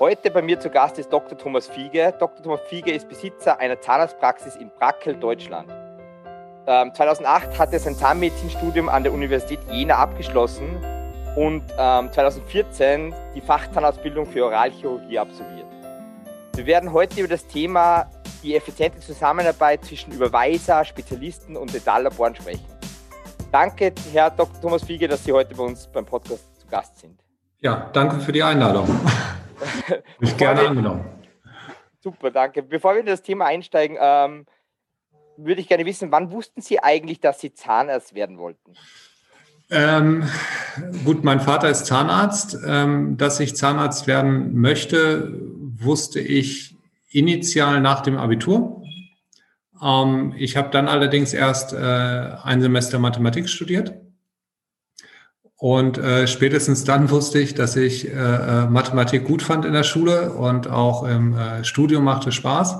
Heute bei mir zu Gast ist Dr. Thomas Fiege. Dr. Thomas Fiege ist Besitzer einer Zahnarztpraxis in Brackel, Deutschland. 2008 ähm, hat er sein Zahnmedizinstudium an der Universität Jena abgeschlossen und 2014 ähm, die Fachzahnarztbildung für Oralchirurgie absolviert. Wir werden heute über das Thema die effiziente Zusammenarbeit zwischen Überweiser, Spezialisten und Detallaboren sprechen. Danke, Herr Dr. Thomas Fiege, dass Sie heute bei uns beim Podcast zu Gast sind. Ja, danke für die Einladung. ich gerne angenommen. Super, danke. Bevor wir in das Thema einsteigen, ähm, würde ich gerne wissen, wann wussten Sie eigentlich, dass Sie Zahnarzt werden wollten? Ähm, gut, mein Vater ist Zahnarzt. Ähm, dass ich Zahnarzt werden möchte, wusste ich initial nach dem Abitur. Ähm, ich habe dann allerdings erst äh, ein Semester Mathematik studiert. Und äh, spätestens dann wusste ich, dass ich äh, äh Mathematik gut fand in der Schule und auch im äh, Studium machte Spaß.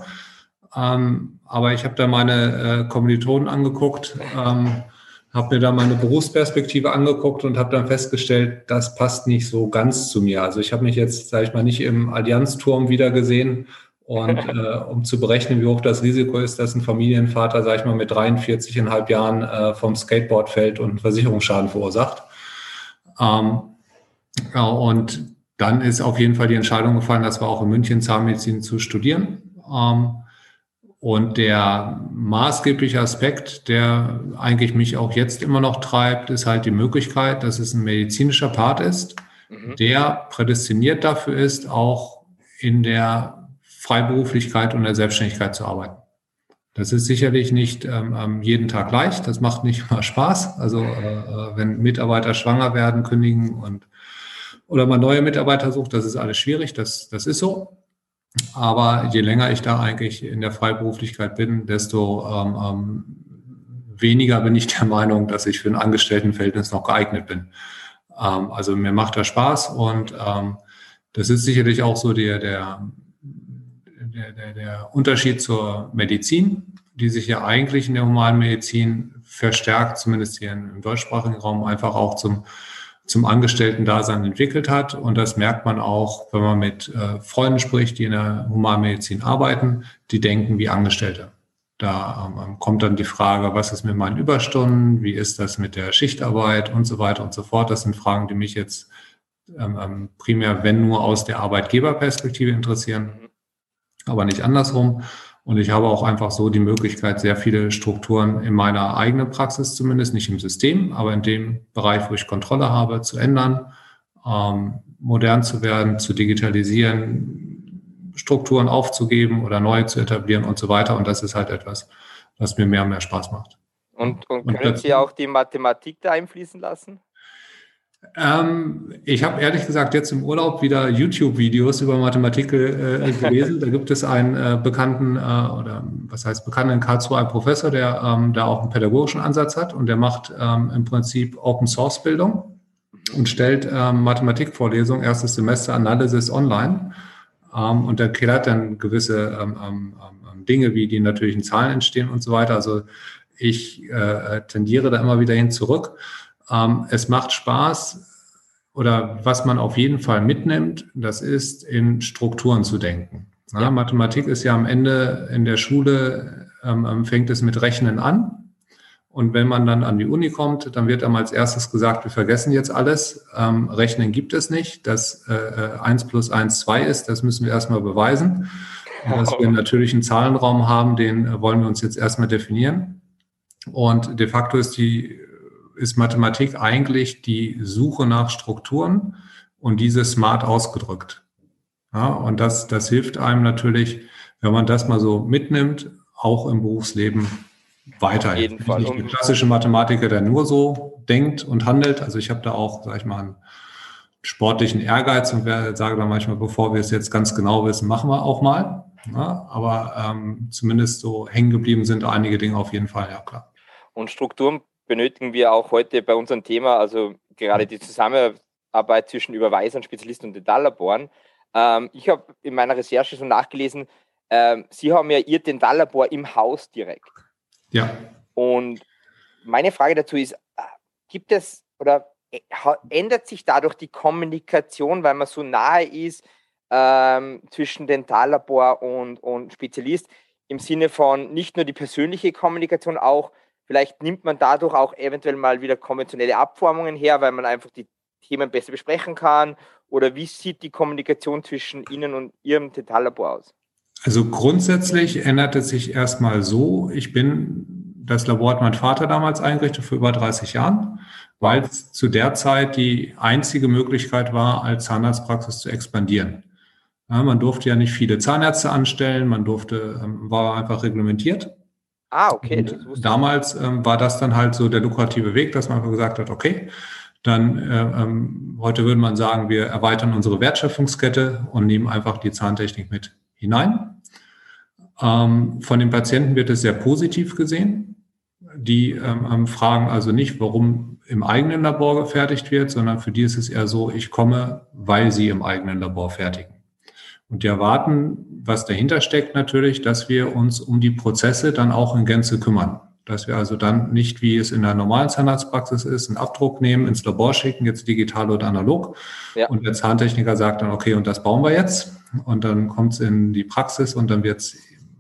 Ähm, aber ich habe da meine äh, Kommilitonen angeguckt, ähm, habe mir da meine Berufsperspektive angeguckt und habe dann festgestellt, das passt nicht so ganz zu mir. Also ich habe mich jetzt, sage ich mal, nicht im Allianzturm wieder gesehen und äh, um zu berechnen, wie hoch das Risiko ist, dass ein Familienvater, sage ich mal, mit 43,5 Jahren äh, vom Skateboard fällt und Versicherungsschaden verursacht. Ähm, ja, und dann ist auf jeden Fall die Entscheidung gefallen, dass wir auch in München Zahnmedizin zu studieren. Ähm, und der maßgebliche Aspekt, der eigentlich mich auch jetzt immer noch treibt, ist halt die Möglichkeit, dass es ein medizinischer Part ist, mhm. der prädestiniert dafür ist, auch in der Freiberuflichkeit und der Selbstständigkeit zu arbeiten. Das ist sicherlich nicht ähm, jeden Tag leicht. Das macht nicht mal Spaß. Also äh, äh, wenn Mitarbeiter schwanger werden, kündigen und oder man neue Mitarbeiter sucht, das ist alles schwierig. Das, das ist so. Aber je länger ich da eigentlich in der Freiberuflichkeit bin, desto ähm, ähm, weniger bin ich der Meinung, dass ich für ein Angestelltenverhältnis noch geeignet bin. Ähm, also mir macht das Spaß und ähm, das ist sicherlich auch so der, der, der, der, der Unterschied zur Medizin, die sich ja eigentlich in der humanen Medizin verstärkt, zumindest hier im deutschsprachigen Raum, einfach auch zum zum Angestellten-Dasein entwickelt hat. Und das merkt man auch, wenn man mit äh, Freunden spricht, die in der Humanmedizin arbeiten, die denken wie Angestellte. Da ähm, kommt dann die Frage, was ist mit meinen Überstunden, wie ist das mit der Schichtarbeit und so weiter und so fort. Das sind Fragen, die mich jetzt ähm, ähm primär, wenn nur aus der Arbeitgeberperspektive interessieren, aber nicht andersrum. Und ich habe auch einfach so die Möglichkeit, sehr viele Strukturen in meiner eigenen Praxis zumindest, nicht im System, aber in dem Bereich, wo ich Kontrolle habe, zu ändern, ähm, modern zu werden, zu digitalisieren, Strukturen aufzugeben oder neu zu etablieren und so weiter. Und das ist halt etwas, was mir mehr und mehr Spaß macht. Und, und können und Sie auch die Mathematik da einfließen lassen? Ähm, ich habe ehrlich gesagt jetzt im Urlaub wieder YouTube-Videos über Mathematik äh, gelesen. da gibt es einen äh, bekannten, äh, oder was heißt bekannten in Karlsruhe, einen Professor, der ähm, da auch einen pädagogischen Ansatz hat und der macht ähm, im Prinzip Open-Source-Bildung und stellt ähm, Mathematikvorlesungen, erstes Semester Analysis online. Ähm, und der klärt dann gewisse ähm, Dinge, wie die natürlichen Zahlen entstehen und so weiter. Also ich äh, tendiere da immer wieder hin zurück. Ähm, es macht Spaß oder was man auf jeden Fall mitnimmt, das ist in Strukturen zu denken. Ja, Mathematik ist ja am Ende in der Schule, ähm, ähm, fängt es mit Rechnen an. Und wenn man dann an die Uni kommt, dann wird einem als erstes gesagt, wir vergessen jetzt alles. Ähm, Rechnen gibt es nicht. Dass äh, 1 plus 1 2 ist, das müssen wir erstmal beweisen. Und dass wir natürlich einen Zahlenraum haben, den äh, wollen wir uns jetzt erstmal definieren. Und de facto ist die ist Mathematik eigentlich die Suche nach Strukturen und diese smart ausgedrückt. Ja, und das, das hilft einem natürlich, wenn man das mal so mitnimmt, auch im Berufsleben weiter. Auf jeden Fall. Nicht der klassische Mathematiker, der nur so denkt und handelt. Also ich habe da auch, sag ich mal, einen sportlichen Ehrgeiz und sage dann manchmal, bevor wir es jetzt ganz genau wissen, machen wir auch mal. Ja, aber ähm, zumindest so hängen geblieben sind einige Dinge auf jeden Fall, ja klar. Und Strukturen benötigen wir auch heute bei unserem Thema, also gerade die Zusammenarbeit zwischen Überweisern, Spezialisten und Dentallaboren. Ähm, ich habe in meiner Recherche so nachgelesen, ähm, Sie haben ja Ihr Dentallabor im Haus direkt. Ja. Und meine Frage dazu ist, äh, gibt es oder äh, ändert sich dadurch die Kommunikation, weil man so nahe ist? ähm, zwischen Dentallabor und, und Spezialist im Sinne von nicht nur die persönliche Kommunikation, auch vielleicht nimmt man dadurch auch eventuell mal wieder konventionelle Abformungen her, weil man einfach die Themen besser besprechen kann? Oder wie sieht die Kommunikation zwischen Ihnen und Ihrem Dentallabor aus? Also grundsätzlich ändert es sich erstmal so, ich bin, das Labor hat mein Vater damals eingerichtet vor über 30 Jahren, weil es zu der Zeit die einzige Möglichkeit war, als Zahnarztpraxis zu expandieren. Ja, man durfte ja nicht viele Zahnärzte anstellen, man durfte, ähm, war einfach reglementiert. Ah, okay. damals ähm, war das dann halt so der lukrative Weg, dass man einfach gesagt hat, okay, dann äh, ähm, heute würde man sagen, wir erweitern unsere Wertschöpfungskette und nehmen einfach die Zahntechnik mit hinein. Ähm, von den Patienten wird es sehr positiv gesehen. Die ähm, ähm, fragen also nicht, warum im eigenen Labor gefertigt wird, sondern für die ist es eher so, ich komme, weil sie im eigenen Labor fertigen. Und die erwarten, was dahinter steckt natürlich, dass wir uns um die Prozesse dann auch in Gänze kümmern. Dass wir also dann nicht, wie es in der normalen Zahnarztpraxis ist, einen Abdruck nehmen, ins Labor schicken, jetzt digital oder analog. Ja. Und der Zahntechniker sagt dann, okay, und das bauen wir jetzt. Und dann kommt es in die Praxis und dann wird es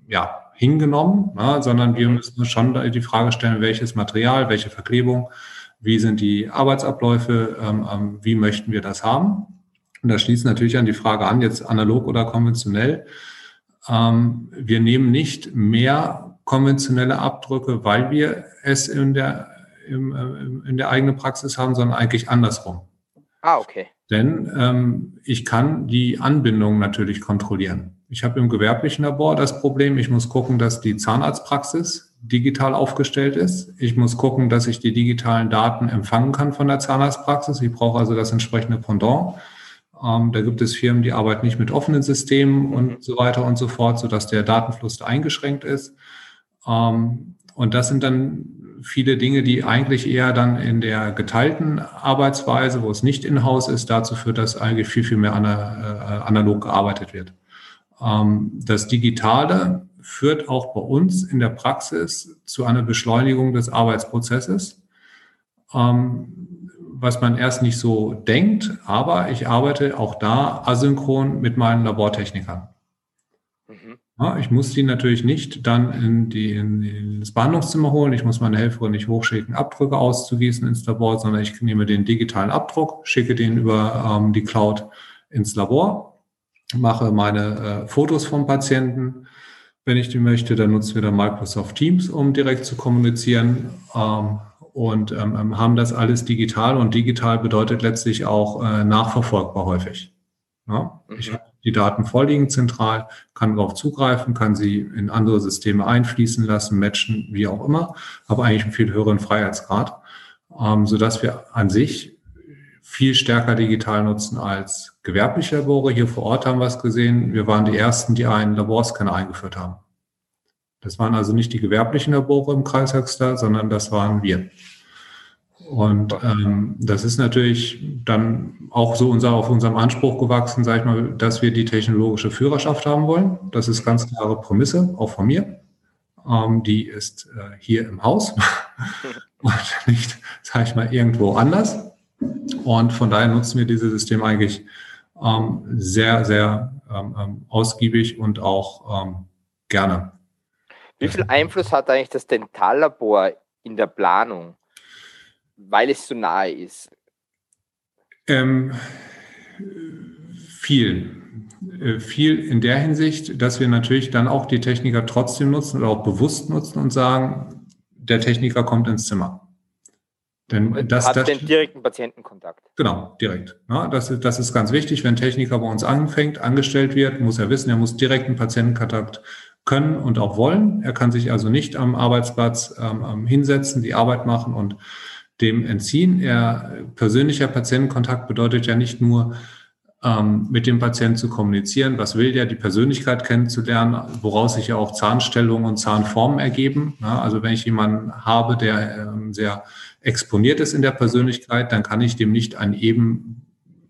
ja, hingenommen, ne, sondern wir müssen schon die Frage stellen, welches Material, welche Verklebung, wie sind die Arbeitsabläufe, ähm, ähm, wie möchten wir das haben. Und da schließt natürlich an die Frage an, jetzt analog oder konventionell. Ähm, wir nehmen nicht mehr konventionelle Abdrücke, weil wir es in der, im, äh, in der eigenen Praxis haben, sondern eigentlich andersrum. Ah, okay. Denn ähm, ich kann die Anbindung natürlich kontrollieren. Ich habe im gewerblichen Labor das Problem, ich muss gucken, dass die Zahnarztpraxis digital aufgestellt ist. Ich muss gucken, dass ich die digitalen Daten empfangen kann von der Zahnarztpraxis. Ich brauche also das entsprechende Pendant. Ähm, da gibt es Firmen, die arbeiten nicht mit offenen Systemen und mhm. so weiter und so fort, sodass der Datenfluss eingeschränkt ist. Ähm, und das sind dann viele Dinge, die eigentlich eher dann in der geteilten Arbeitsweise, wo es nicht in-house ist, dazu führt, dass eigentlich viel, viel mehr äh, analog gearbeitet wird. Ähm, das Digitale führt auch bei uns in der Praxis zu einer Beschleunigung des Arbeitsprozesses was man erst nicht so denkt, aber ich arbeite auch da asynchron mit meinen Labortechnikern. Mhm. Ja, ich muss die natürlich nicht dann in, die, in, in, das Behandlungszimmer holen. Ich muss meine Helferin nicht hochschicken, Abdrücke auszugießen ins Labor, sondern ich nehme den digitalen Abdruck, schicke den über ähm, die Cloud ins Labor, mache meine äh, Fotos vom Patienten. Wenn ich die möchte, dann nutzen wir dann Microsoft Teams, um direkt zu kommunizieren. Ähm, und ähm, ähm, haben das alles digital und digital bedeutet letztlich auch äh, nachverfolgbar häufig. Ja? Mhm. Ich habe die Daten vorliegen zentral, kann darauf zugreifen, kann sie in andere Systeme einfließen lassen, matchen, wie auch immer, habe eigentlich einen viel höheren Freiheitsgrad, ähm, sodass wir an sich viel stärker digital nutzen als gewerbliche Labore. Hier vor Ort haben wir es gesehen. Wir waren die Ersten, die einen Laborscanner eingeführt haben. Das waren also nicht die gewerblichen Labore im Kreis Höxter, sondern das waren wir. Und ähm, das ist natürlich dann auch so unser, auf unserem Anspruch gewachsen, sage ich mal, dass wir die technologische Führerschaft haben wollen. Das ist ganz klare Prämisse, auch von mir. Ähm, die ist äh, hier im Haus und nicht, sage ich mal, irgendwo anders. Und von daher nutzen wir dieses System eigentlich ähm, sehr, sehr ähm, ähm ausgiebig und auch ähm, gerne. Wie viel Einfluss hat eigentlich das Dentallabor in der Planung, weil es so nahe ist? Ähm, viel. Äh, viel in der Hinsicht, dass wir natürlich dann auch die Techniker trotzdem nutzen oder auch bewusst nutzen und sagen, der Techniker kommt ins Zimmer. Denn das, hat das, den direkten Patientenkontakt. Genau, direkt. Ja, das, das ist ganz wichtig. Wenn Techniker bei uns anfängt, angestellt wird, muss er wissen, er muss direkten Patientenkontakt können und auch wollen. Er kann sich also nicht am Arbeitsplatz ähm, ähm, hinsetzen, die Arbeit machen und dem entziehen. Er, persönlicher Patientenkontakt bedeutet ja nicht nur, ähm, mit dem Patienten zu kommunizieren, was will der, die Persönlichkeit kennenzulernen, woraus sich ja auch Zahnstellungen und Zahnformen ergeben. Ja, also wenn ich jemanden habe, der ähm, sehr exponiert ist in der Persönlichkeit, dann kann ich dem nicht ein eben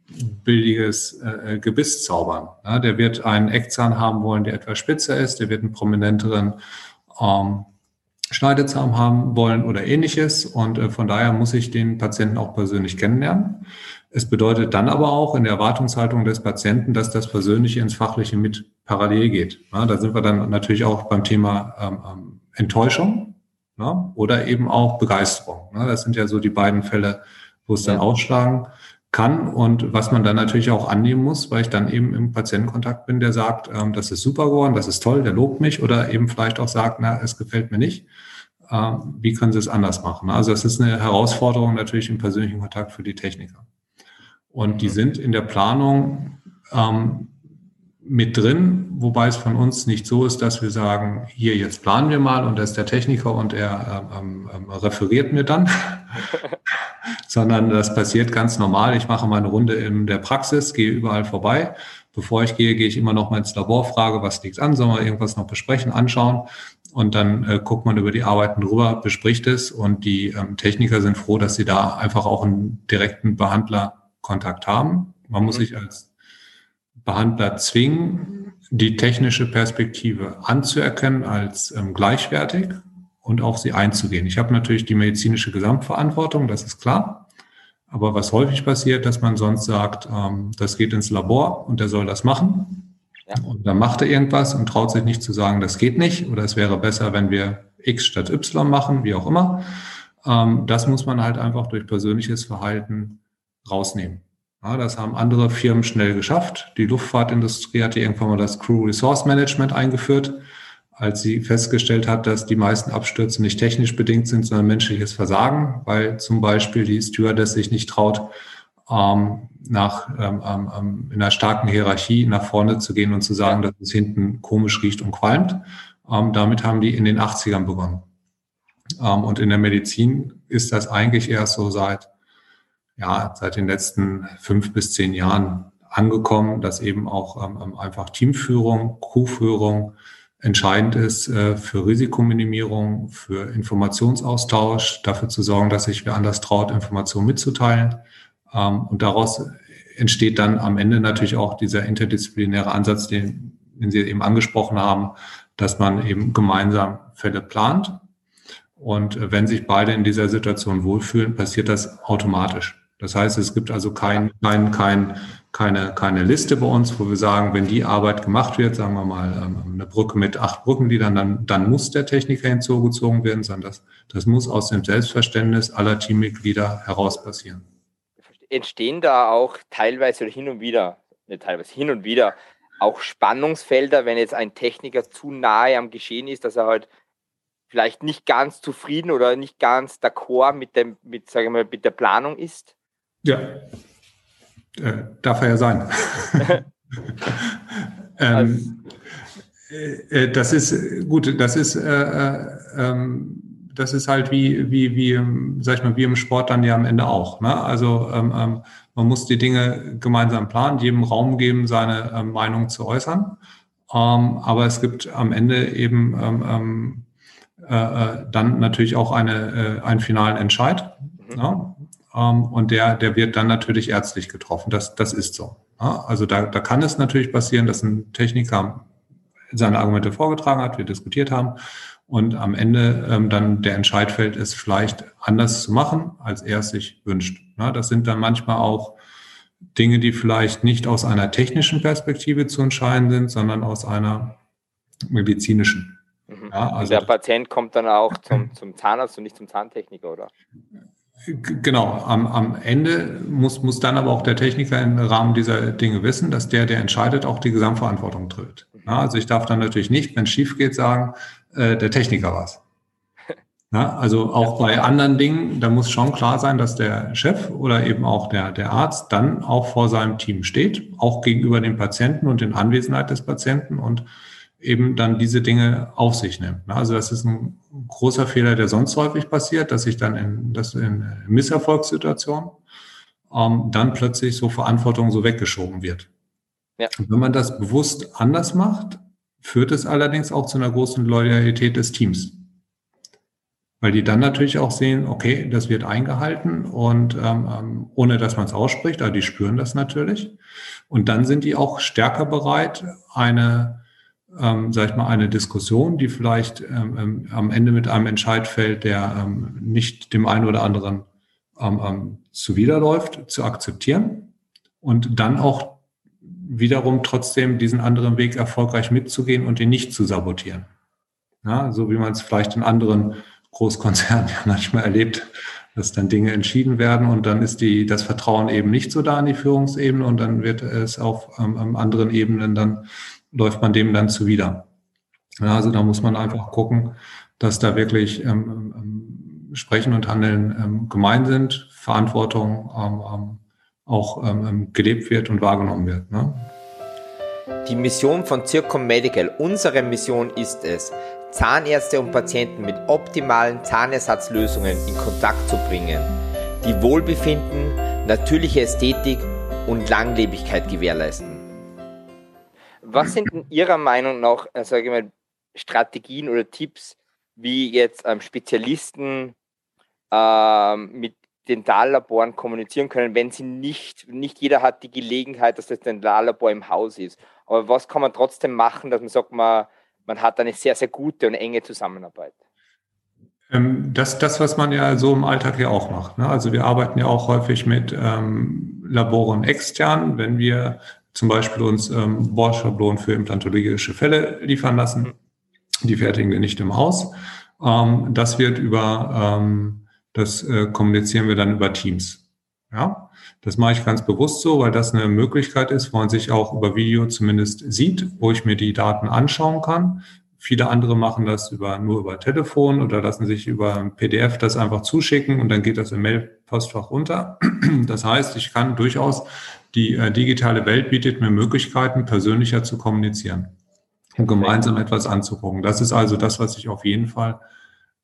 billiges äh, Gebiss zaubern. Ja, der wird einen Eckzahn haben wollen, der etwas spitzer ist, der wird einen prominenteren ähm, Schneidezahn haben wollen oder ähnliches. Und äh, von daher muss ich den Patienten auch persönlich kennenlernen. Es bedeutet dann aber auch in der Erwartungshaltung des Patienten, dass das Persönliche ins Fachliche mit parallel geht. Ja, da sind wir dann natürlich auch beim Thema ähm, ähm Enttäuschung ja, oder eben auch Begeisterung. Ja, das sind ja so die beiden Fälle, wo es dann ausschlagen kann und was man dann natürlich auch annehmen muss, weil ich dann eben im Patientenkontakt bin, der sagt, ähm, das ist super geworden, das ist toll, der lobt mich oder eben vielleicht auch sagt, na, es gefällt mir nicht. Ähm, wie können Sie es anders machen? Also es ist eine Herausforderung natürlich im persönlichen Kontakt für die Techniker. Und die mhm. sind in der Planung ähm, mit drin, wobei es von uns nicht so ist, dass wir sagen, hier jetzt planen wir mal und da ist der Techniker und er ähm, ähm, referiert mir dann, sondern das passiert ganz normal. Ich mache meine Runde in der Praxis, gehe überall vorbei. Bevor ich gehe, gehe ich immer noch mal ins Labor, frage, was liegt an, soll man irgendwas noch besprechen, anschauen und dann äh, guckt man über die Arbeiten drüber, bespricht es und die ähm, Techniker sind froh, dass sie da einfach auch einen direkten Behandlerkontakt haben. Man muss mhm. sich als Behandler zwingen, die technische Perspektive anzuerkennen als ähm, gleichwertig und auf sie einzugehen. Ich habe natürlich die medizinische Gesamtverantwortung, das ist klar. Aber was häufig passiert, dass man sonst sagt, ähm, das geht ins Labor und der soll das machen. Ja. Und dann macht er irgendwas und traut sich nicht zu sagen, das geht nicht oder es wäre besser, wenn wir X statt Y machen, wie auch immer. Ähm, das muss man halt einfach durch persönliches Verhalten rausnehmen. Ja, das haben andere Firmen schnell geschafft. Die Luftfahrtindustrie hatte irgendwann mal das Crew Resource Management eingeführt, als sie festgestellt hat, dass die meisten Abstürze nicht technisch bedingt sind, sondern menschliches Versagen, weil zum Beispiel die Stewardess sich nicht traut, ähm, nach, ähm, ähm, ähm in einer starken Hierarchie nach vorne zu gehen und zu sagen, dass es hinten komisch riecht und qualmt. Ähm, damit haben die in den 80ern begonnen. Ähm, und in der Medizin ist das eigentlich erst so seit ja, seit den letzten fünf bis zehn Jahren angekommen, dass eben auch einfach Teamführung, Crewführung entscheidend ist äh, für Risikominimierung, für Informationsaustausch, dafür zu sorgen, dass sich wer anders traut, Informationen mitzuteilen. Ähm, und daraus entsteht dann am Ende natürlich auch dieser interdisziplinäre Ansatz, den, den Sie eben angesprochen haben, dass man eben gemeinsam Fälle plant. Und äh, wenn sich beide in dieser Situation wohlfühlen, passiert das automatisch. Das heißt, es gibt also kein, kein, kein, keine, keine Liste bei uns, wo wir sagen, wenn die Arbeit gemacht wird, sagen wir mal ähm, eine Brücke mit acht Brückengliedern, dann, dann muss der Techniker hinzugezogen werden, sondern das, das muss aus dem Selbstverständnis aller Teammitglieder heraus passieren. Entstehen da auch teilweise oder hin und wieder, nicht teilweise, hin und wieder auch Spannungsfelder, wenn jetzt ein Techniker zu nahe am Geschehen ist, dass er halt vielleicht nicht ganz zufrieden oder nicht ganz d'accord mit dem, mit, sagen wir mit der Planung ist? Ja, äh, darf er ja sein. ähm, äh, äh, das ist gut, das ist, äh, äh, ähm, das ist halt wie, wie, wie, sag ich mal, wie im Sport dann ja am Ende auch. Ne? Also ähm, ähm, man muss die Dinge gemeinsam planen, jedem Raum geben, seine Meinung zu äußern. Ähm, aber es gibt am Ende eben ähm, äh, dann natürlich auch eine, einen finalen Entscheid. Mhm. Ne? Ähm, und der, der wird dann natürlich ärztlich getroffen. Das, das ist so. Also da, da kann es natürlich passieren, dass ein Techniker seine Argumente vorgetragen hat, wir diskutiert haben und am Ende ähm, dann der Entscheid fällt, es vielleicht anders zu machen, als er es sich wünscht. Das sind dann manchmal auch Dinge, die vielleicht nicht aus einer technischen Perspektive zu entscheiden sind, sondern aus einer medizinischen. Mhm. Ja, also der Patient kommt dann auch zum, zum Zahnarzt und nicht zum Zahntechniker, oder? Genau, am, am Ende muss, muss dann aber auch der Techniker im Rahmen dieser Dinge wissen, dass der, der entscheidet, auch die Gesamtverantwortung trägt. Ja, also ich darf dann natürlich nicht, wenn es schief geht, sagen, äh, der Techniker war's. Ja, also auch bei anderen Dingen, da muss schon klar sein, dass der Chef oder eben auch der, der Arzt dann auch vor seinem Team steht, auch gegenüber dem Patienten und in Anwesenheit des Patienten und eben dann diese Dinge auf sich nimmt. Ne? Also das ist ein großer Fehler, der sonst häufig passiert, dass sich dann in, dass in Misserfolgssituationen ähm, dann plötzlich so Verantwortung so weggeschoben wird. Ja. Und wenn man das bewusst anders macht, führt es allerdings auch zu einer großen Loyalität des Teams. Weil die dann natürlich auch sehen, okay, das wird eingehalten und ähm, ähm ohne dass man es ausspricht, aber die spüren das natürlich. Und dann sind die auch stärker bereit, eine ähm, sag ich mal, eine Diskussion, die vielleicht ähm, ähm, am Ende mit einem Entscheid fällt, der ähm, nicht dem einen oder anderen ähm, ähm, zuwiderläuft, zu akzeptieren und dann auch wiederum trotzdem diesen anderen Weg erfolgreich mitzugehen und ihn nicht zu sabotieren. Ja, so wie man es vielleicht in anderen Großkonzernen ja manchmal erlebt, dass dann Dinge entschieden werden und dann ist die, das Vertrauen eben nicht so da an die Führungsebene und dann wird es auf ähm, anderen Ebenen, dann läuft man dem dann zuwider. Ja, also da muss man einfach gucken, dass da wirklich ähm, ähm, Sprechen und Handeln ähm, gemein sind, Verantwortung ähm, ähm auch ähm, ähm, gelebt wird und wahrgenommen wird. Ne? Die Mission von Circom Medical, unsere Mission ist es, Zahnärzte und Patienten mit optimalen Zahnersatzlösungen in Kontakt zu bringen, die Wohlbefinden, natürliche Ästhetik und Langlebigkeit gewährleisten. Was sind in Ihrer Meinung nach, äh, sage ich mal, Strategien oder Tipps, wie jetzt ähm, Spezialisten ähm, mit Dentallaboren kommunizieren können, wenn sie nicht, nicht jeder hat die Gelegenheit, dass das Dentallabor im Haus ist. Aber was kann man trotzdem machen, dass man sagt, man, man hat eine sehr, sehr gute und enge Zusammenarbeit? Ähm, das, das, was man ja so im Alltag ja auch macht. Ne? Also wir arbeiten ja auch häufig mit ähm, Laboren extern, wenn wir zum Beispiel uns ähm, Bohrschablonen für implantologische Fälle liefern lassen. Die fertigen wir nicht im Haus. Ähm, das wird über, ähm, das äh, kommunizieren wir dann über Teams. Ja, das mache ich ganz bewusst so, weil das eine Möglichkeit ist, wo man sich auch über Video zumindest sieht, wo ich mir die Daten anschauen kann. Viele andere machen das über, nur über Telefon oder lassen sich über PDF das einfach zuschicken und dann geht das im Mail-Postfach runter. Das heißt, ich kann durchaus, die äh, digitale Welt bietet mir Möglichkeiten, persönlicher zu kommunizieren und gemeinsam etwas anzugucken. Das ist also das, was ich auf jeden Fall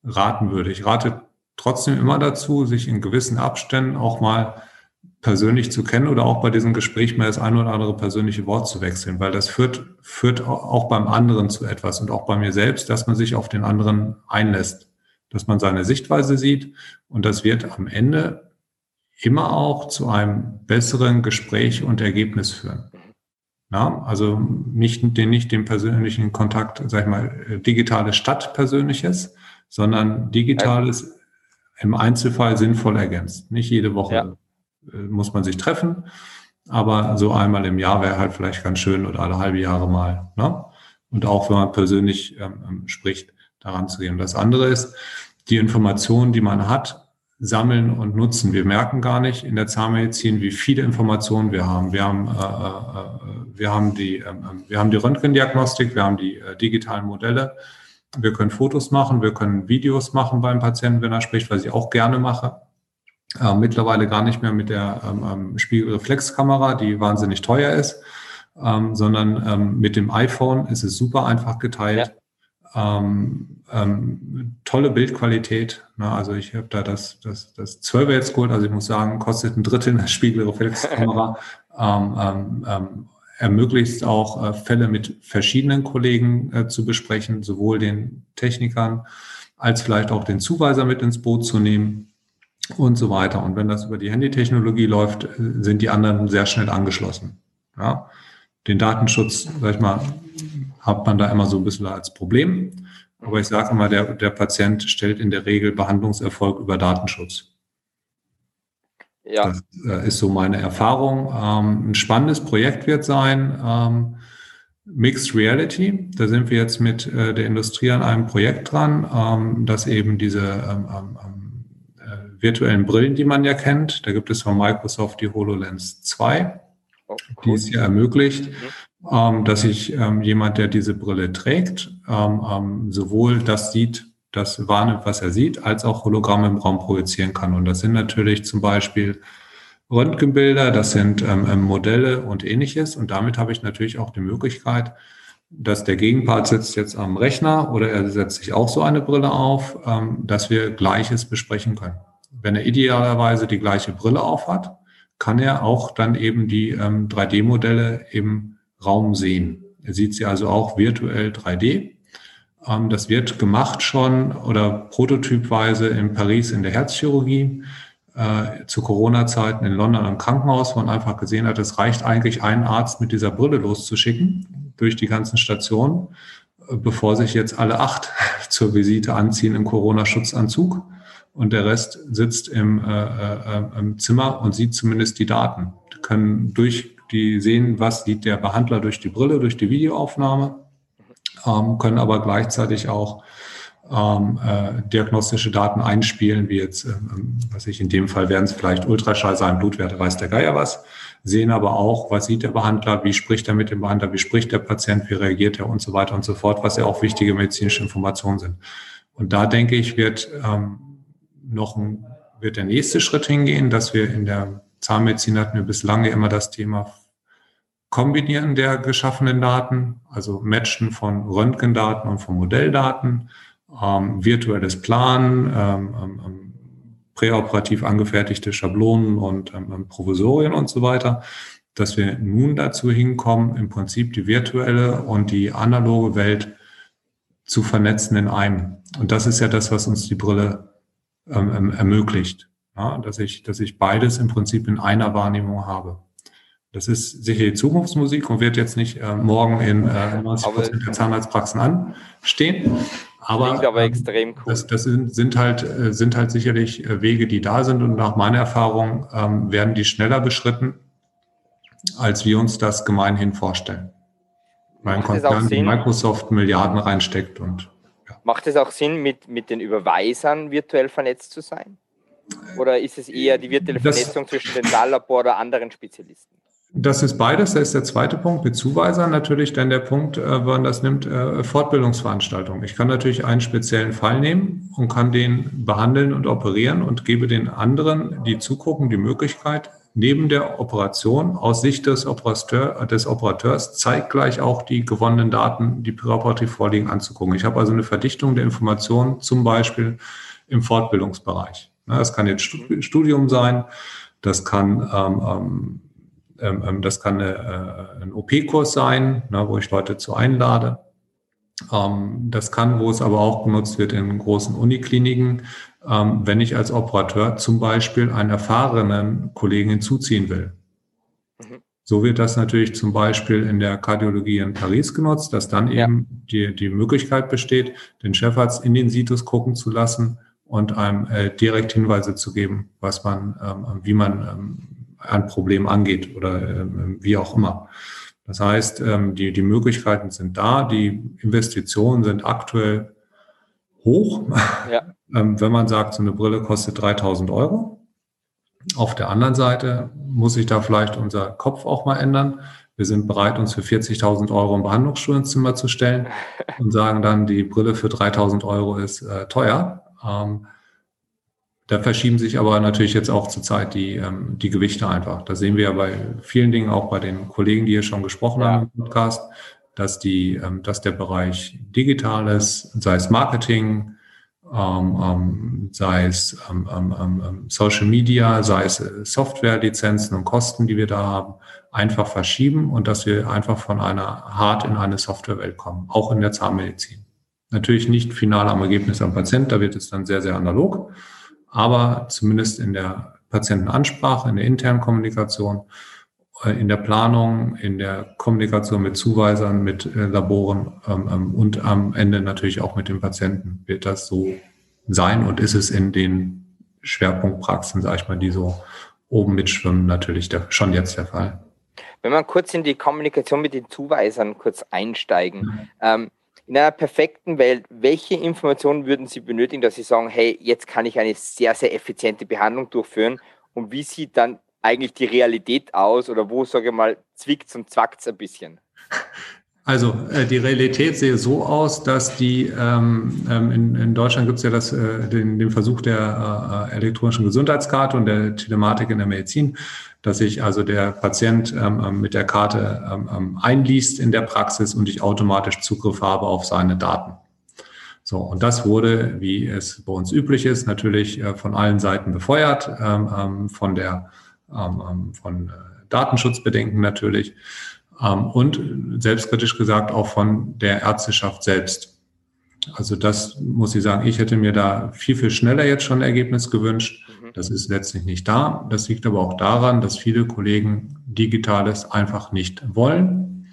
raten würde. Ich rate trotzdem immer dazu, sich in gewissen Abständen auch mal persönlich zu kennen oder auch bei diesem Gespräch mal das ein oder andere persönliche Wort zu wechseln, weil das führt, führt auch beim anderen zu etwas und auch bei mir selbst, dass man sich auf den anderen einlässt, dass man seine Sichtweise sieht und das wird am Ende immer auch zu einem besseren Gespräch und Ergebnis führen. Ja, also nicht den, nicht den persönlichen Kontakt, sag ich mal, digitale Stadt persönliches, sondern digitales im Einzelfall sinnvoll ergänzt. Nicht jede Woche ja. Äh, muss man sich treffen, aber so einmal im Jahr wäre halt vielleicht ganz schön oder alle halbe Jahre mal. Ne? Und auch wenn man persönlich ähm, ähm spricht, daran zu gehen. Das andere ist, die Informationen, die man hat, sammeln und nutzen. Wir merken gar nicht in der Zahnmedizin, wie viele Informationen wir haben. Wir haben, äh, äh, wir haben, die, äh, wir haben die Röntgendiagnostik, wir haben die äh, digitalen Modelle, wir können Fotos machen, wir können Videos machen beim Patienten, wenn er spricht, was ich auch gerne mache. Äh, mittlerweile gar nicht mehr mit der ähm, ähm Spiegelreflexkamera, die wahnsinnig teuer ist, ähm, sondern ähm, mit dem iPhone ist es super einfach geteilt. Ja. Ähm, ähm, tolle Bildqualität. Ne? Also ich habe da das, das, das 12 jetzt geholt, also ich muss sagen, kostet ein Drittel eine Spiegelreflexkamera. ähm, ähm, ähm, ermöglicht auch äh, Fälle mit verschiedenen Kollegen äh, zu besprechen, sowohl den Technikern als vielleicht auch den Zuweiser mit ins Boot zu nehmen und so weiter. Und wenn das über die Handytechnologie läuft, äh, sind die anderen sehr schnell angeschlossen. Ja? Den Datenschutz, sag ich mal, hat man da immer so ein bisschen als Problem. Aber ich sage immer, der, der Patient stellt in der Regel Behandlungserfolg über Datenschutz. Ja. Das äh, ist so meine Erfahrung. Ähm, ein spannendes Projekt wird sein. Ähm, Mixed Reality. Da sind wir jetzt mit äh, der Industrie an einem Projekt dran, ähm, dass eben diese äh, virtuellen Brillen, die man ja kennt, da gibt es von Microsoft die HoloLens 2, oh, cool. die es ja ermöglicht, mhm. Dass sich ähm, jemand, der diese Brille trägt, ähm, ähm, sowohl das sieht, das wahrnimmt, was er sieht, als auch Hologramme im Raum projizieren kann. Und das sind natürlich zum Beispiel Röntgenbilder, das sind ähm, ähm, Modelle und ähnliches. Und damit habe ich natürlich auch die Möglichkeit, dass der Gegenpart sitzt jetzt am Rechner oder er setzt sich auch so eine Brille auf, ähm, dass wir Gleiches besprechen können. Wenn er idealerweise die gleiche Brille auf hat, kann er auch dann eben die ähm, 3D-Modelle im Raum sehen. Er sieht sie also auch virtuell 3D ähm, das wird gemacht schon oder prototypweise in Paris in der Herzchirurgie. Äh, zu Corona-Zeiten in London am Krankenhaus, wo man einfach gesehen hat, es reicht eigentlich, einen Arzt mit dieser Brille loszuschicken durch die ganzen Stationen. bevor sich jetzt alle acht zur Visite anziehen im Corona-Schutzanzug und der Rest sitzt im, äh, äh, im Zimmer und sieht zumindest die Daten. Die können durch die sehen, was sieht der Behandler durch die Brille, durch die Videoaufnahme, ähm, können aber gleichzeitig auch ähm, äh, diagnostische Daten einspielen, wie jetzt, ähm, was ich in dem Fall wären es vielleicht Ultraschall sein, Blutwerte, weiß der Geier was, sehen aber auch, was sieht der Behandler, wie spricht er mit dem Behandler, wie spricht der Patient, wie reagiert er und so weiter und so fort, was ja auch wichtige medizinische Informationen sind. Und da denke ich, wird ähm, noch ein, wird der nächste Schritt hingehen, dass wir in der Zahnmedizin hatten wir bislang immer das Thema Kombinieren der geschaffenen Daten, also Matchen von Röntgendaten und von Modelldaten, ähm, virtuelles Planen, ähm, ähm, ähm, präoperativ angefertigte Schablonen und ähm, ähm, Provisorien und so weiter, dass wir nun dazu hinkommen, im Prinzip die virtuelle und die analoge Welt zu vernetzen in einem. Und das ist ja das, was uns die Brille ähm, ermöglicht, ja, dass ich, dass ich beides im Prinzip in einer Wahrnehmung habe. Das ist sicher die Zukunftsmusik und wird jetzt nicht äh, morgen in äh, 90 Prozent der Zahnarztpraxen anstehen. Aber, aber ähm, extrem cool. Das, das sind, sind, halt, äh, sind halt sicherlich äh, Wege, die da sind und nach meiner Erfahrung ähm, werden die schneller beschritten, als wir uns das gemeinhin vorstellen. Weil ein Konzern wie Microsoft Milliarden reinsteckt und ja. Macht es auch Sinn, mit, mit den Überweisern virtuell vernetzt zu sein? Oder ist es eher die virtuelle Vernetzung zwischen den Saalabor oder anderen Spezialisten? Das ist beides. Das ist der zweite Punkt. Mit Zuweisern natürlich dann der Punkt, äh, wann das nimmt, äh, Fortbildungsveranstaltungen. Ich kann natürlich einen speziellen Fall nehmen und kann den behandeln und operieren und gebe den anderen, die zugucken, die Möglichkeit, neben der Operation aus Sicht des, Operateur, des Operateurs zeitgleich auch die gewonnenen Daten, die präoperativ vorliegen, anzugucken. Ich habe also eine Verdichtung der Informationen, zum Beispiel im Fortbildungsbereich. Das kann jetzt Studium sein, das kann ähm, ähm ähm, das kann eine, äh, ein OP-Kurs sein, ne, wo ich Leute zu einlade. Ähm, das kann, wo es aber auch genutzt wird in großen Unikliniken, ähm, wenn ich als Operateur zum Beispiel einen erfahrenen Kollegen hinzuziehen will. Mhm. So wird das natürlich zum Beispiel in der Kardiologie in Paris genutzt, dass dann eben ja. die, die Möglichkeit besteht, den Chefarzt in den Situs gucken zu lassen und einem äh, direkt Hinweise zu geben, was man, ähm, wie man ähm, ein Problem angeht oder ähm, wie auch immer. Das heißt, ähm, die, die Möglichkeiten sind da, die Investitionen sind aktuell hoch. Ja. ähm, wenn man sagt, so eine Brille kostet 3000 Euro. Auf der anderen Seite muss sich da vielleicht unser Kopf auch mal ändern. Wir sind bereit, uns für 40.000 Euro ein Behandlungsstuhl ins Zimmer zu stellen und sagen dann, die Brille für 3.000 Euro ist äh, teuer. Ähm, da verschieben sich aber natürlich jetzt auch zurzeit die, ähm, die Gewichte einfach. Da sehen wir ja bei vielen Dingen, auch bei den Kollegen, die hier schon gesprochen ja. haben im Podcast, dass die, ähm, dass der Bereich Digitales, sei es Marketing, ähm, ähm, sei es ähm, ähm, ähm Social Media, sei es äh, Softwarelizenzen und Kosten, die wir da haben, einfach verschieben und dass wir einfach von einer Hard in eine Softwarewelt kommen, auch in der Zahnmedizin. Natürlich nicht final am Ergebnis am Patient, da wird es dann sehr, sehr analog aber zumindest in der Patientenansprache, in der internen Kommunikation, äh, in der Planung, in der Kommunikation mit Zuweisern, mit äh, Laboren ähm, ähm, und am Ende natürlich auch mit dem Patienten wird das so sein und ist es in den Schwerpunktpraxen, sage ich mal, die so oben mitschwimmen, natürlich der, schon jetzt der Fall. Wenn wir kurz in die Kommunikation mit den Zuweisern kurz einsteigen. Mhm. Ähm, in einer perfekten Welt, welche Informationen würden Sie benötigen, dass Sie sagen, hey, jetzt kann ich eine sehr, sehr effiziente Behandlung durchführen? Und wie sieht dann eigentlich die Realität aus oder wo, sage ich mal, zwickt und zwackt ein bisschen? Also äh, die Realität sehe so aus, dass die ähm, ähm in, in Deutschland gibt es ja das, äh, den, den Versuch der äh, elektronischen Gesundheitskarte und der Telematik in der Medizin, dass sich also der Patient ähm, ähm, mit der Karte ähm, ähm, einliest in der Praxis und ich automatisch Zugriff habe auf seine Daten. So, und das wurde, wie es bei uns üblich ist, natürlich äh, von allen Seiten befeuert, ähm, ähm, von der ähm, von äh, Datenschutzbedenken natürlich und selbstkritisch gesagt auch von der Ärzteschaft selbst. Also das muss ich sagen, ich hätte mir da viel, viel schneller jetzt schon ein Ergebnis gewünscht. Das ist letztlich nicht da. Das liegt aber auch daran, dass viele Kollegen Digitales einfach nicht wollen.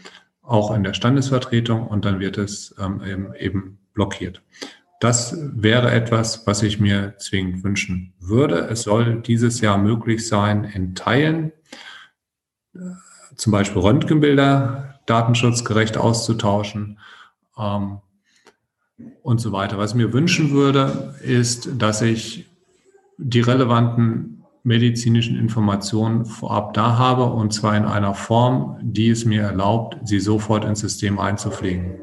auch in der Standesvertretung und dann wird es ähm, eben, eben blockiert. Das wäre etwas, was ich mir zwingend wünschen würde. Es soll dieses Jahr möglich sein, in Teilen zum Beispiel Röntgenbilder datenschutzgerecht auszutauschen ähm, und so weiter. Was ich mir wünschen würde, ist, dass ich die relevanten medizinischen Informationen vorab da habe und zwar in einer Form, die es mir erlaubt, sie sofort ins System einzupflegen.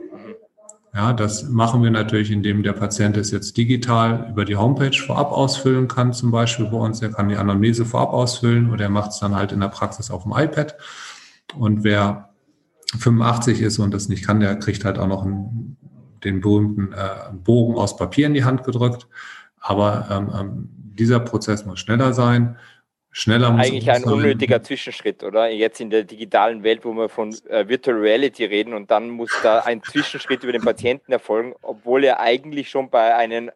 Ja, das machen wir natürlich, indem der Patient es jetzt digital über die Homepage vorab ausfüllen kann, zum Beispiel bei uns. Er kann die Anamnese vorab ausfüllen oder er macht es dann halt in der Praxis auf dem iPad. Und wer 85 ist und das nicht kann, der kriegt halt auch noch einen, den berühmten äh, Bogen aus Papier in die Hand gedrückt. Aber ähm, ähm, dieser Prozess muss schneller sein. Schneller muss Eigentlich ein unnötiger Zwischenschritt, oder? Jetzt in der digitalen Welt, wo wir von äh, Virtual Reality reden und dann muss da ein Zwischenschritt über den Patienten erfolgen, obwohl er eigentlich schon bei einem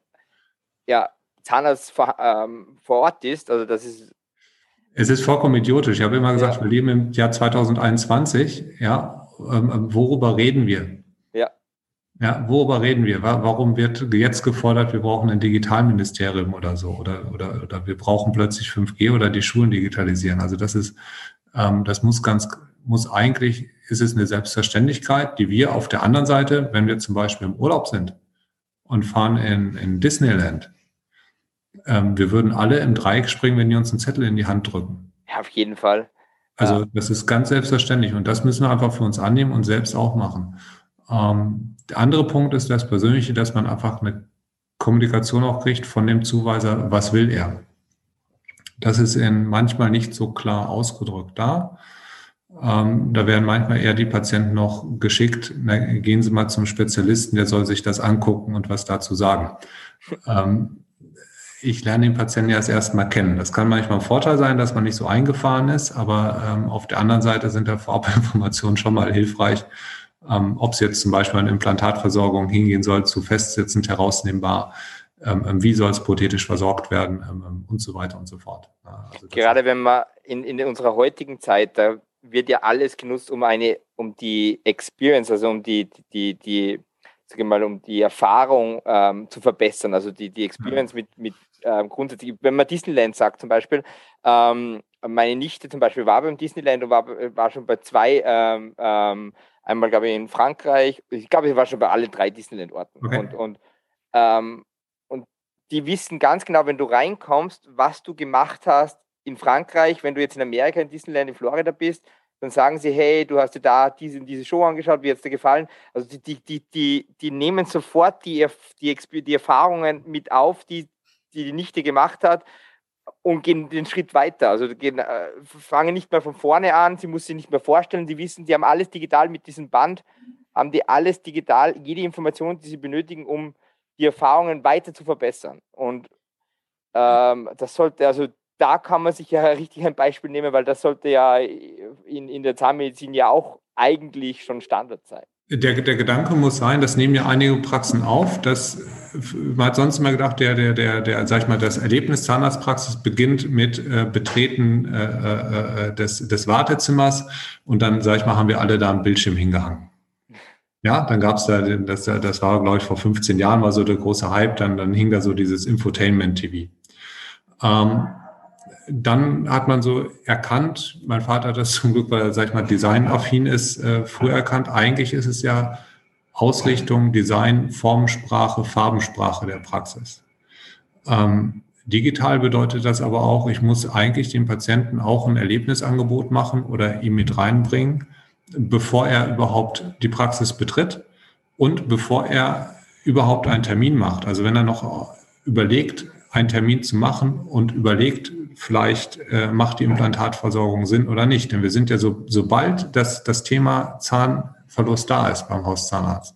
ja, Zahnarzt vor, ähm, vor Ort ist. Also das ist es ist vollkommen idiotisch. Ich habe immer gesagt, ja. wir leben im Jahr 2021. Ja, ähm, ähm, worüber reden wir? Ja. Ja, worüber reden wir? Warum wird jetzt gefordert, wir brauchen ein Digitalministerium oder so? Oder, oder, oder wir brauchen plötzlich 5G oder die Schulen digitalisieren? Also das ist, ähm, das muss ganz, muss eigentlich, ist es eine Selbstverständlichkeit, die wir auf der anderen Seite, wenn wir zum Beispiel im Urlaub sind und fahren in, in Disneyland, ähm, wir würden alle im Dreieck springen, wenn die uns einen Zettel in die Hand drücken. Ja, auf jeden Fall. Also ja. das ist ganz selbstverständlich und das müssen wir einfach für uns annehmen und selbst auch machen. Ähm, der andere Punkt ist das Persönliche, dass man einfach eine Kommunikation auch kriegt von dem Zuweiser, was will er. Das ist in manchmal nicht so klar ausgedrückt da. Ähm, da werden manchmal eher die Patienten noch geschickt, na, gehen Sie mal zum Spezialisten, der soll sich das angucken und was dazu sagen. Ähm, ich lerne den Patienten ja erst erstmal kennen. Das kann manchmal ein Vorteil sein, dass man nicht so eingefahren ist, aber ähm, auf der anderen Seite sind da Vorabinformationen schon mal hilfreich, ähm, ob es jetzt zum Beispiel eine Implantatversorgung hingehen soll, zu festsitzend herausnehmbar, ähm, ähm wie soll es prothetisch versorgt werden ähm, ähm, und so weiter und so fort. Also Gerade wenn man in, in unserer heutigen Zeit, da wird ja alles genutzt, um eine, um die Experience, also um die, die, die, sage mal, um die Erfahrung ähm, zu verbessern, also die, die Experience mit, mit ähm, grundsätzlich, wenn man Disneyland sagt zum Beispiel, ähm, meine Nichte zum Beispiel war beim Disneyland und war, war schon bei zwei, ähm, ähm, einmal glaube ich in Frankreich, ich glaube, sie war schon bei alle drei Disneyland-Orten. Okay. Und, und, ähm, und die wissen ganz genau, wenn du reinkommst, was du gemacht hast in Frankreich, wenn du jetzt in Amerika in Disneyland in Florida bist, dann sagen sie, hey, du hast dir da diese, diese Show angeschaut, wie hat es dir gefallen? Also die, die, die, die, die nehmen sofort die, die, die Erfahrungen mit auf, die, die die Nichte gemacht hat und gehen den Schritt weiter. Also gehen, äh, fangen nicht mehr von vorne an, sie muss sich nicht mehr vorstellen, sie wissen, die haben alles digital mit diesem Band, haben die alles digital, jede Information, die sie benötigen, um die Erfahrungen weiter zu verbessern. Und ähm, das sollte, also da kann man sich ja richtig ein Beispiel nehmen, weil das sollte ja in, in der Zahnmedizin ja auch eigentlich schon Standard sein. Der, der Gedanke muss sein, das nehmen ja einige Praxen auf, dass man hat sonst immer gedacht, der, der, der, der, sag ich mal, das Erlebnis Zahnarztpraxis beginnt mit äh, Betreten äh, äh, äh, des, des Wartezimmers und dann, sag ich mal, haben wir alle da einen Bildschirm hingehangen. Ja, dann gab's da, das, das war, glaube ich, vor 15 Jahren war so der große Hype, dann, dann hing da so dieses Infotainment-TV. Ähm, dann hat man so erkannt, mein Vater hat das zum Glück, weil er, sag ich mal, designaffin ist, äh, früher erkannt, eigentlich ist es ja Ausrichtung, Design, Formensprache, Farbensprache der Praxis. Ähm, digital bedeutet das aber auch, ich muss eigentlich dem Patienten auch ein Erlebnisangebot machen oder ihm mit reinbringen, bevor er überhaupt die Praxis betritt und bevor er überhaupt einen Termin macht. Also wenn er noch überlegt, einen Termin zu machen und überlegt, vielleicht äh, macht die Implantatversorgung Sinn oder nicht. Denn wir sind ja so, sobald das, das Thema Zahnverlust da ist beim Hauszahnarzt,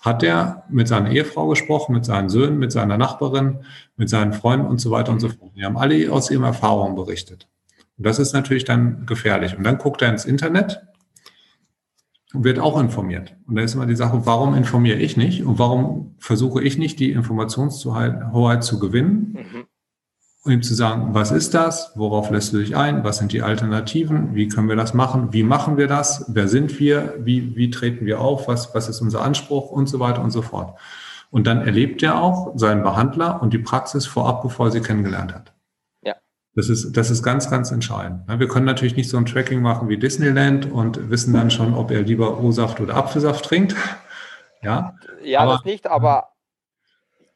hat er mit seiner Ehefrau gesprochen, mit seinen Söhnen, mit seiner Nachbarin, mit seinen Freunden und so weiter und so fort. Die haben alle aus ihren Erfahrungen berichtet. Und das ist natürlich dann gefährlich. Und dann guckt er ins Internet und wird auch informiert. Und da ist immer die Sache, warum informiere ich nicht und warum versuche ich nicht, die Informationshoheit zu gewinnen? Mhm um ihm zu sagen, was ist das, worauf lässt du dich ein, was sind die Alternativen, wie können wir das machen, wie machen wir das, wer sind wir, wie, wie treten wir auf, was, was ist unser Anspruch und so weiter und so fort. Und dann erlebt er auch seinen Behandler und die Praxis vorab, bevor er sie kennengelernt hat. Ja. Das ist, das ist ganz, ganz entscheidend. Wir können natürlich nicht so ein Tracking machen wie Disneyland und wissen dann schon, ob er lieber O-Saft oder Apfelsaft trinkt. Ja, ja aber, das nicht, aber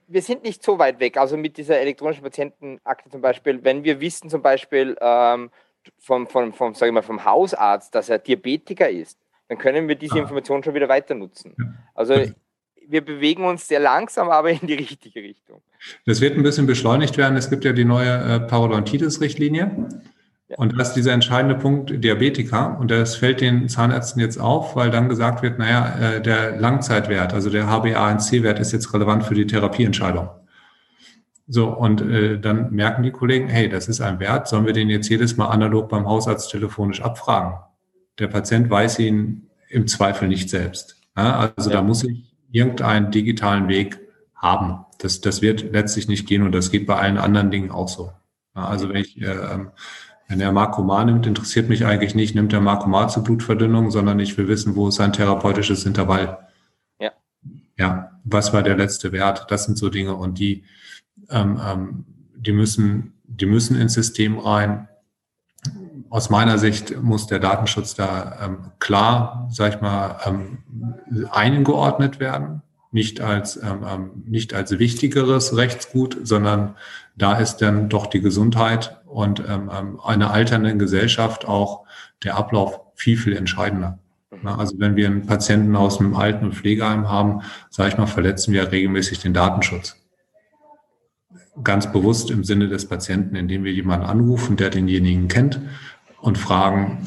wir sind nicht so weit weg. Also mit dieser elektronischen Patientenakte zum Beispiel, wenn wir wissen zum Beispiel ähm, vom, vom, vom, sag ich mal, vom Hausarzt, dass er Diabetiker ist, dann können wir diese ah. Information schon wieder weiter nutzen. Also wir bewegen uns sehr langsam, aber in die richtige Richtung. Das wird ein bisschen beschleunigt werden. Es gibt ja die neue äh, Parodontitis-Richtlinie. Und das ist dieser entscheidende Punkt Diabetiker. Und das fällt den Zahnärzten jetzt auf, weil dann gesagt wird, naja, äh, der Langzeitwert, also der HbA1c-Wert ist jetzt relevant für die Therapieentscheidung. So, und äh, dann merken die Kollegen, hey, das ist ein Wert, sollen wir den jetzt jedes Mal analog beim Hausarzt telefonisch abfragen? Der Patient weiß ihn im Zweifel nicht selbst. Ja, also ja. da muss ich irgendeinen digitalen Weg haben. Das, das wird letztlich nicht gehen und das geht bei allen anderen Dingen auch so. Ja, also wenn ich äh, ähm, wenn er Markomar nimmt, interessiert mich eigentlich nicht, nimmt er Markomar zur Blutverdünnung, sondern ich will wissen, wo ist sein therapeutisches Intervall. Ja. Ja, was war der letzte Wert? Das sind so Dinge und die, ähm, ähm, die müssen, die müssen ins System rein. Aus meiner Sicht muss der Datenschutz da ähm, klar, sag ich mal, ähm, eingeordnet werden nicht als, ähm, ähm, nicht als wichtigeres Rechtsgut, sondern da ist dann doch die Gesundheit und ähm, ähm eine alternde Gesellschaft auch der Ablauf viel, viel entscheidender. Mhm. Also wenn wir einen Patienten aus einem Alten- und Pflegeheim haben, sage ich mal, verletzen wir regelmäßig den Datenschutz. Ganz bewusst im Sinne des Patienten, indem wir jemanden anrufen, der denjenigen kennt und fragen,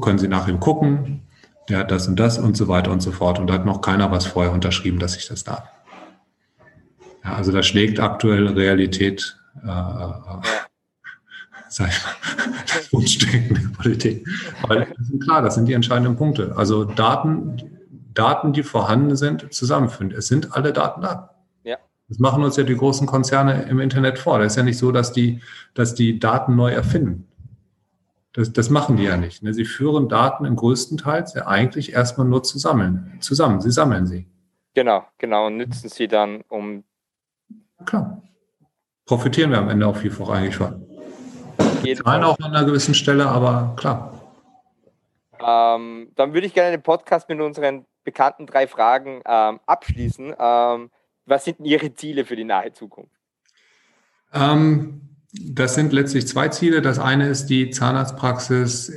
können Sie nach ihm gucken? Der hat das und das und so weiter und so fort. Und da hat noch keiner was vorher unterschrieben, dass ich das darf. Ja, also da schlägt aktuell Realität, äh, äh, sag ich mal, das Wunschdenken der Politik. Weil das sind klar, das sind die entscheidenden Punkte. Also Daten, Daten, die vorhanden sind, zusammenführen. Es sind alle Daten da. Ja. Das machen uns ja die großen Konzerne im Internet vor. Das ist ja nicht so, dass die, dass die Daten neu erfinden. Das, das machen die ja nicht. Ne? Sie führen Daten im größten Teil ja eigentlich erstmal nur zusammen. Zusammen, sie sammeln sie. Genau, genau, und nützen sie dann, um. Klar. Profitieren wir am Ende auch vielfach eigentlich von. Zahlen auch an einer gewissen Stelle, aber klar. Ähm, dann würde ich gerne den Podcast mit unseren bekannten drei Fragen ähm, abschließen. Ähm, was sind Ihre Ziele für die nahe Zukunft? Ähm, das sind letztlich zwei Ziele. Das eine ist, die Zahnarztpraxis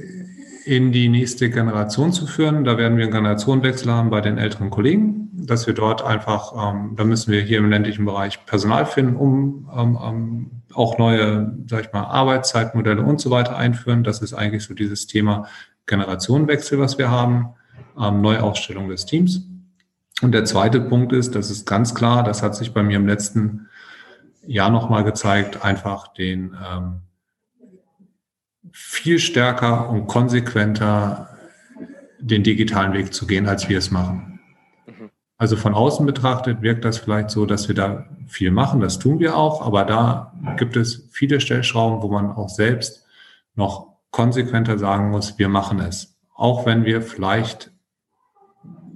in die nächste Generation zu führen. Da werden wir einen Generationenwechsel haben bei den älteren Kollegen, dass wir dort einfach, ähm, da müssen wir hier im ländlichen Bereich Personal finden, um ähm, ähm, auch neue, sag ich mal, Arbeitszeitmodelle und so weiter einführen. Das ist eigentlich so dieses Thema Generationenwechsel, was wir haben, ähm, Neuausstellung des Teams. Und der zweite Punkt ist, das ist ganz klar, das hat sich bei mir im letzten Jahr nochmal gezeigt, einfach den ähm, viel stärker und konsequenter den digitalen Weg zu gehen, als wir es machen. Mhm. Also von außen betrachtet wirkt das vielleicht so, dass wir da viel machen, das tun wir auch, aber da gibt es viele Stellschrauben, wo man auch selbst noch konsequenter sagen muss, wir machen es. Auch wenn wir vielleicht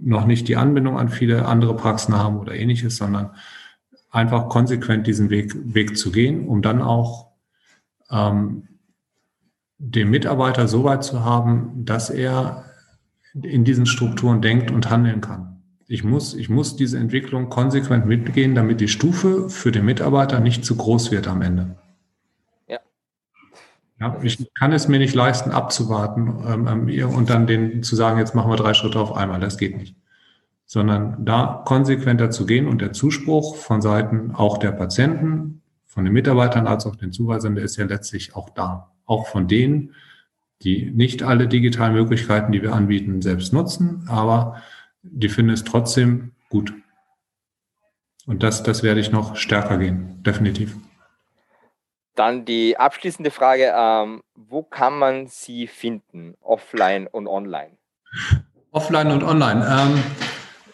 noch nicht die Anbindung an viele andere Praxen haben oder ähnliches, sondern einfach konsequent diesen Weg, Weg zu gehen, um dann auch ähm, den Mitarbeiter so weit zu haben, dass er in diesen Strukturen denkt und handeln kann. Ich muss, ich muss diese Entwicklung konsequent mitgehen, damit die Stufe für den Mitarbeiter nicht zu groß wird am Ende. Ja. ja ich kann es mir nicht leisten, abzuwarten ähm, ähm und dann den zu sagen, jetzt machen wir drei Schritte auf einmal. Das geht nicht sondern da konsequenter zu gehen und der Zuspruch von Seiten auch der Patienten, von den Mitarbeitern als auch den Zuweisern, der ist ja letztlich auch da. Auch von denen, die nicht alle digitalen Möglichkeiten, die wir anbieten, selbst nutzen, aber die finden es trotzdem gut. Und das, das werde ich noch stärker gehen, definitiv. Dann die abschließende Frage, ähm, wo kann man sie finden, offline und online? Offline und online. Ähm,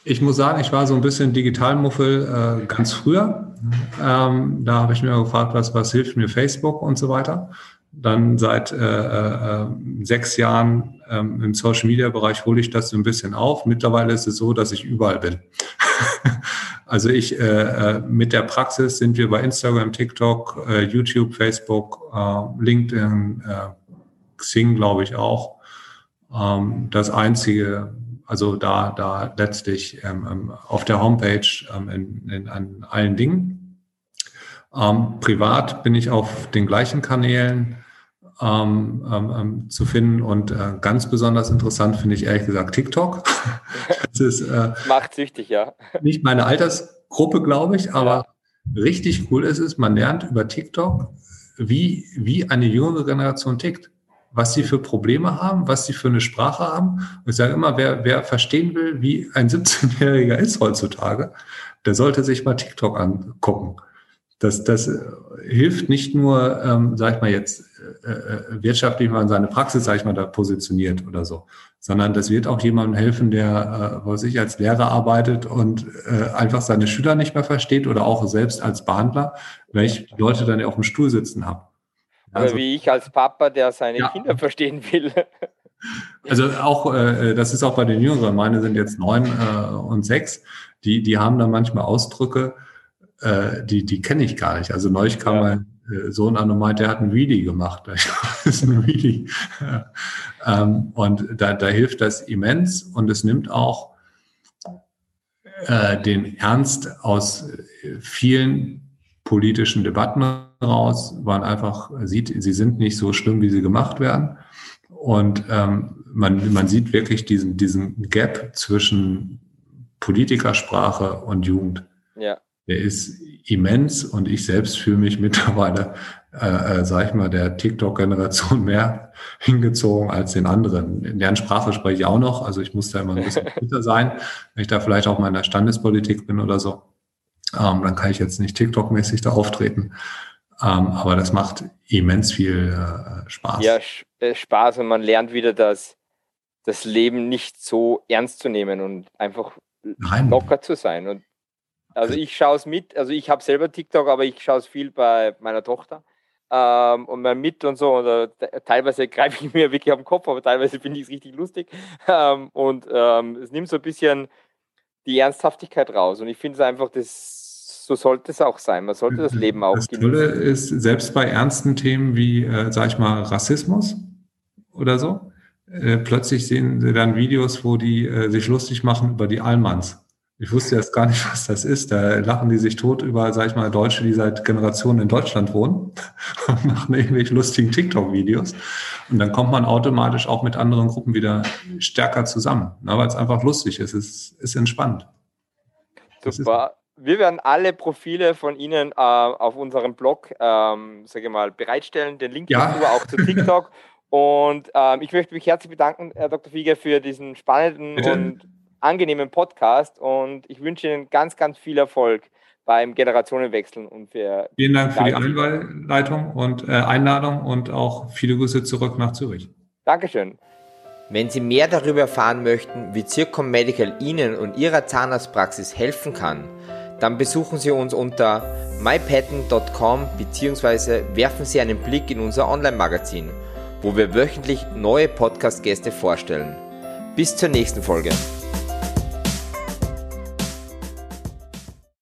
ich muss sagen, ich war so ein bisschen Digitalmuffel äh, ganz früher. Ähm, da habe ich mir gefragt, was, was hilft mir Facebook und so weiter. Dann seit äh, äh, sechs Jahren ähm, im Social Media Bereich hole ich das so ein bisschen auf. Mittlerweile ist es so, dass ich überall bin. also ich äh, äh, mit der Praxis sind wir bei Instagram, TikTok, äh, YouTube, Facebook, äh, LinkedIn, äh, Xing, glaube ich auch. Ähm, das einzige, also da, da letztlich ähm, ähm auf der Homepage ähm, in, in, an allen Dingen. Ähm, privat bin ich auf den gleichen Kanälen ähm, ähm, zu finden. Und äh, ganz besonders interessant finde ich ehrlich gesagt TikTok. das ist, äh, Macht süchtig, ja. Nicht meine Altersgruppe, glaube ich, aber ja. richtig cool ist es, man lernt über TikTok, wie, wie eine jüngere Generation tickt was sie für Probleme haben, was sie für eine Sprache haben. Und ich sage immer, wer, wer verstehen will, wie ein 17-Jähriger ist heutzutage, der sollte sich mal TikTok angucken. Das, das hilft nicht nur, ähm, sag ich mal jetzt, äh, äh, wirtschaftlich mal in seine Praxis, sag ich mal, da positioniert oder so, sondern das wird auch jemandem helfen, der, äh, was ich als Lehrer arbeitet und äh, einfach seine Schüler nicht mehr versteht oder auch selbst als Behandler, weil ich Leute dann auf dem Stuhl sitzen habe. Also, Oder wie ich als Papa, der seine ja. Kinder verstehen will. Also auch, äh, das ist auch bei den Jüngeren, meine sind jetzt neun äh, und sechs, die, die haben dann manchmal Ausdrücke, äh, die, die kenne ich gar nicht. Also neulich kam ja. mein äh, Sohn an und meinte, der hat ein Wheelie gemacht. Das ist ein Wheelie. ähm, und da, da hilft das immens und es nimmt auch äh, den Ernst aus vielen politischen Debatten raus, man einfach sieht, sie sind nicht so schlimm, wie sie gemacht werden. Und ähm, man, man sieht wirklich diesen, diesen Gap zwischen Politikersprache und Jugend. Ja der ist immens und ich selbst fühle mich mittlerweile, äh, äh, sag ich mal, der TikTok-Generation mehr hingezogen als den anderen. In deren Sprache spreche ich auch noch, also ich muss da immer ein bisschen fitter sein, wenn ich da vielleicht auch mal in der Standespolitik bin oder so. Ähm, dann kann ich jetzt nicht TikTok-mäßig da auftreten. Ähm, aber das macht immens viel äh, Spaß. Ja, äh, Spaß und man lernt wieder das, das Leben nicht so ernst zu nehmen und einfach Nein. locker zu sein. Und also ich schaue es mit, also ich habe selber TikTok, aber ich schaue es viel bei meiner Tochter ähm, und mal mit und so. Und, äh, teilweise greife ich mir wirklich am Kopf, aber teilweise finde ich es richtig lustig. Ähm, und ähm, es nimmt so ein bisschen die Ernsthaftigkeit raus. Und ich finde es einfach, das, so sollte es auch sein. Man sollte das Leben auch Das Tolle ist, selbst bei ernsten Themen wie, äh, sag ich mal, Rassismus oder so, äh, plötzlich sehen sie dann Videos, wo die äh, sich lustig machen über die Allmanns. Ich wusste jetzt gar nicht, was das ist. Da lachen die sich tot über, sag ich mal, Deutsche, die seit Generationen in Deutschland wohnen und machen irgendwelche lustigen TikTok-Videos. Und dann kommt man automatisch auch mit anderen Gruppen wieder stärker zusammen, ne, weil es einfach lustig ist. Es ist entspannt. Super. Wir werden alle Profile von Ihnen äh, auf unserem Blog, ähm, sage mal, bereitstellen. Den Link ja. dazu auch zu TikTok. Und ähm, ich möchte mich herzlich bedanken, Herr Dr. Fieger, für diesen spannenden Bitte? und angenehmen Podcast und ich wünsche Ihnen ganz, ganz viel Erfolg beim Generationenwechseln und für Vielen Dank für die Einleitung und äh, Einladung und auch viele Grüße zurück nach Zürich. Dankeschön. Wenn Sie mehr darüber erfahren möchten, wie Zircom Medical Ihnen und Ihrer Zahnarztpraxis helfen kann, dann besuchen Sie uns unter mypatent.com bzw. werfen Sie einen Blick in unser Online-Magazin, wo wir wöchentlich neue Podcast-Gäste vorstellen. Bis zur nächsten Folge.